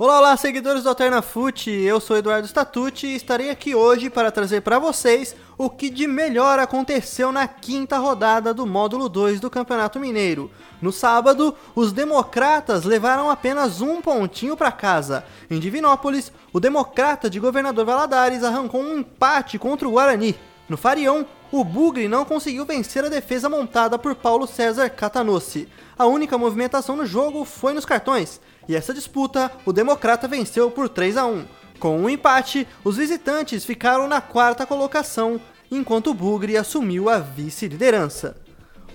Olá, olá, seguidores do Alternafute. Eu sou Eduardo Statucci e estarei aqui hoje para trazer para vocês o que de melhor aconteceu na quinta rodada do módulo 2 do Campeonato Mineiro. No sábado, os democratas levaram apenas um pontinho para casa. Em Divinópolis, o democrata de Governador Valadares arrancou um empate contra o Guarani. No Farião, o Bugre não conseguiu vencer a defesa montada por Paulo César Catanossi. A única movimentação no jogo foi nos cartões, e essa disputa o Democrata venceu por 3 a 1. Com um empate, os visitantes ficaram na quarta colocação, enquanto o Bugre assumiu a vice-liderança.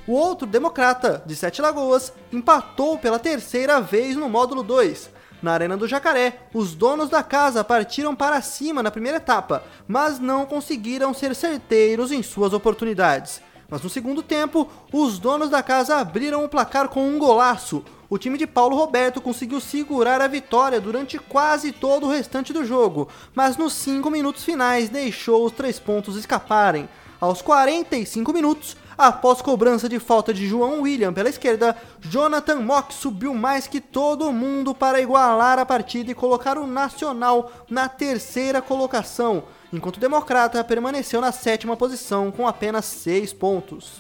O outro Democrata, de Sete Lagoas, empatou pela terceira vez no módulo 2. Na Arena do Jacaré, os donos da casa partiram para cima na primeira etapa, mas não conseguiram ser certeiros em suas oportunidades. Mas no segundo tempo, os donos da casa abriram o placar com um golaço. O time de Paulo Roberto conseguiu segurar a vitória durante quase todo o restante do jogo, mas nos 5 minutos finais deixou os três pontos escaparem. Aos 45 minutos, após cobrança de falta de João William pela esquerda, Jonathan Mock subiu mais que todo mundo para igualar a partida e colocar o Nacional na terceira colocação enquanto o Democrata permaneceu na sétima posição com apenas 6 pontos.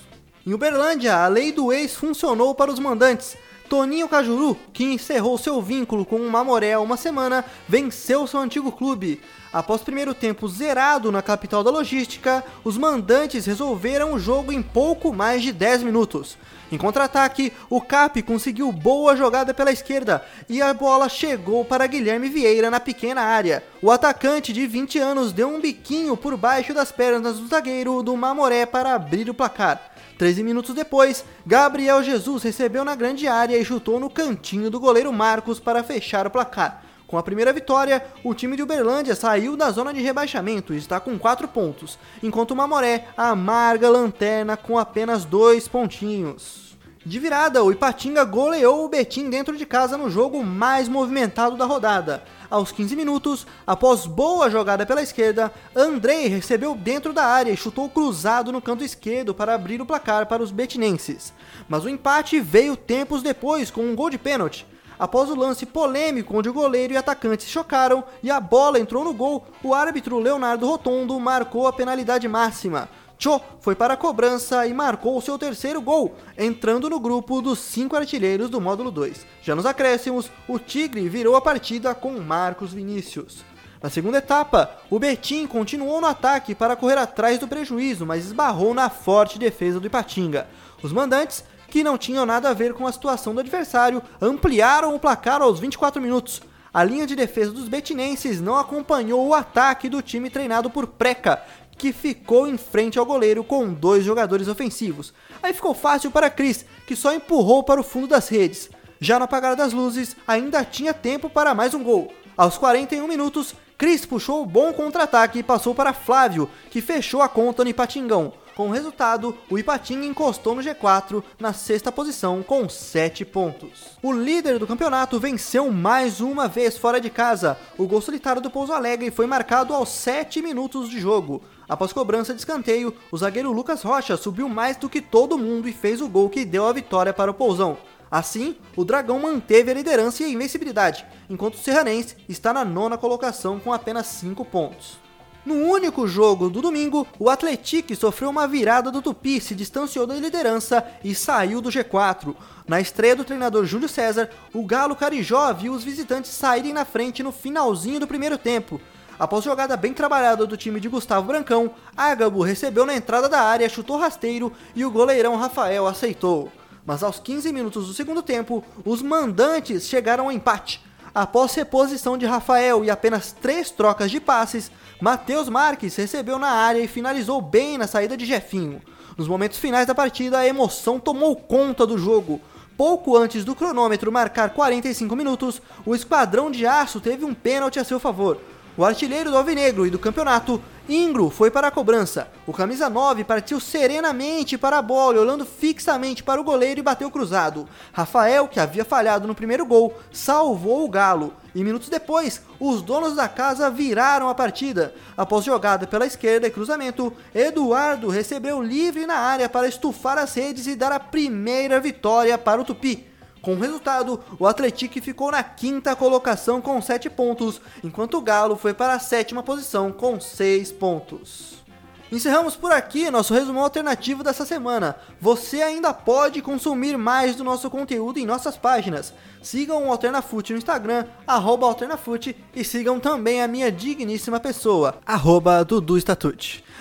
Em Uberlândia, a lei do ex funcionou para os mandantes. Toninho Cajuru, que encerrou seu vínculo com o Mamoré há uma semana, venceu seu antigo clube. Após o primeiro tempo zerado na capital da logística, os mandantes resolveram o jogo em pouco mais de 10 minutos. Em contra-ataque, o Cap conseguiu boa jogada pela esquerda e a bola chegou para Guilherme Vieira na pequena área. O atacante de 20 anos deu um biquinho por baixo das pernas do zagueiro do Mamoré para abrir o placar. 13 minutos depois, Gabriel Jesus recebeu na grande área e chutou no cantinho do goleiro Marcos para fechar o placar. Com a primeira vitória, o time de Uberlândia saiu da zona de rebaixamento e está com 4 pontos, enquanto o Mamoré amarga a lanterna com apenas 2 pontinhos. De virada, o Ipatinga goleou o Betim dentro de casa no jogo mais movimentado da rodada. Aos 15 minutos, após boa jogada pela esquerda, Andrei recebeu dentro da área e chutou cruzado no canto esquerdo para abrir o placar para os betinenses. Mas o empate veio tempos depois com um gol de pênalti. Após o lance polêmico onde o goleiro e atacante se chocaram e a bola entrou no gol, o árbitro Leonardo Rotondo marcou a penalidade máxima. Cho foi para a cobrança e marcou seu terceiro gol, entrando no grupo dos cinco artilheiros do módulo 2. Já nos acréscimos, o Tigre virou a partida com Marcos Vinícius. Na segunda etapa, o Betim continuou no ataque para correr atrás do prejuízo, mas esbarrou na forte defesa do Ipatinga. Os mandantes que não tinham nada a ver com a situação do adversário, ampliaram o placar aos 24 minutos. A linha de defesa dos betinenses não acompanhou o ataque do time treinado por Preca, que ficou em frente ao goleiro com dois jogadores ofensivos. Aí ficou fácil para Cris, que só empurrou para o fundo das redes. Já no apagar das luzes, ainda tinha tempo para mais um gol. Aos 41 minutos, Cris puxou o bom contra-ataque e passou para Flávio, que fechou a conta no Ipatingão. Com o resultado, o Ipatinga encostou no G4 na sexta posição com 7 pontos. O líder do campeonato venceu mais uma vez fora de casa. O gol solitário do Pouso Alegre foi marcado aos 7 minutos de jogo. Após cobrança de escanteio, o zagueiro Lucas Rocha subiu mais do que todo mundo e fez o gol que deu a vitória para o Pousão. Assim, o Dragão manteve a liderança e a invencibilidade, enquanto o Serranense está na nona colocação com apenas 5 pontos. No único jogo do domingo, o Atlético sofreu uma virada do Tupi, se distanciou da liderança e saiu do G4. Na estreia do treinador Júlio César, o Galo Carijó viu os visitantes saírem na frente no finalzinho do primeiro tempo. Após jogada bem trabalhada do time de Gustavo Brancão, Ágabo recebeu na entrada da área, chutou rasteiro e o goleirão Rafael aceitou. Mas aos 15 minutos do segundo tempo, os mandantes chegaram ao empate. Após reposição de Rafael e apenas três trocas de passes, Matheus Marques recebeu na área e finalizou bem na saída de Jefinho. Nos momentos finais da partida, a emoção tomou conta do jogo. Pouco antes do cronômetro marcar 45 minutos, o Esquadrão de Aço teve um pênalti a seu favor. O artilheiro do Alvinegro e do campeonato, Ingro, foi para a cobrança. O camisa 9 partiu serenamente para a bola, olhando fixamente para o goleiro e bateu cruzado. Rafael, que havia falhado no primeiro gol, salvou o Galo. E minutos depois, os donos da casa viraram a partida. Após jogada pela esquerda e cruzamento, Eduardo recebeu livre na área para estufar as redes e dar a primeira vitória para o Tupi. Com o resultado, o Atlético ficou na quinta colocação com 7 pontos, enquanto o Galo foi para a sétima posição com 6 pontos. Encerramos por aqui nosso resumo alternativo dessa semana. Você ainda pode consumir mais do nosso conteúdo em nossas páginas. Sigam o Alternafute no Instagram, arroba Alternafute, e sigam também a minha digníssima pessoa, arroba Dudu.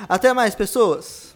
Até mais, pessoas!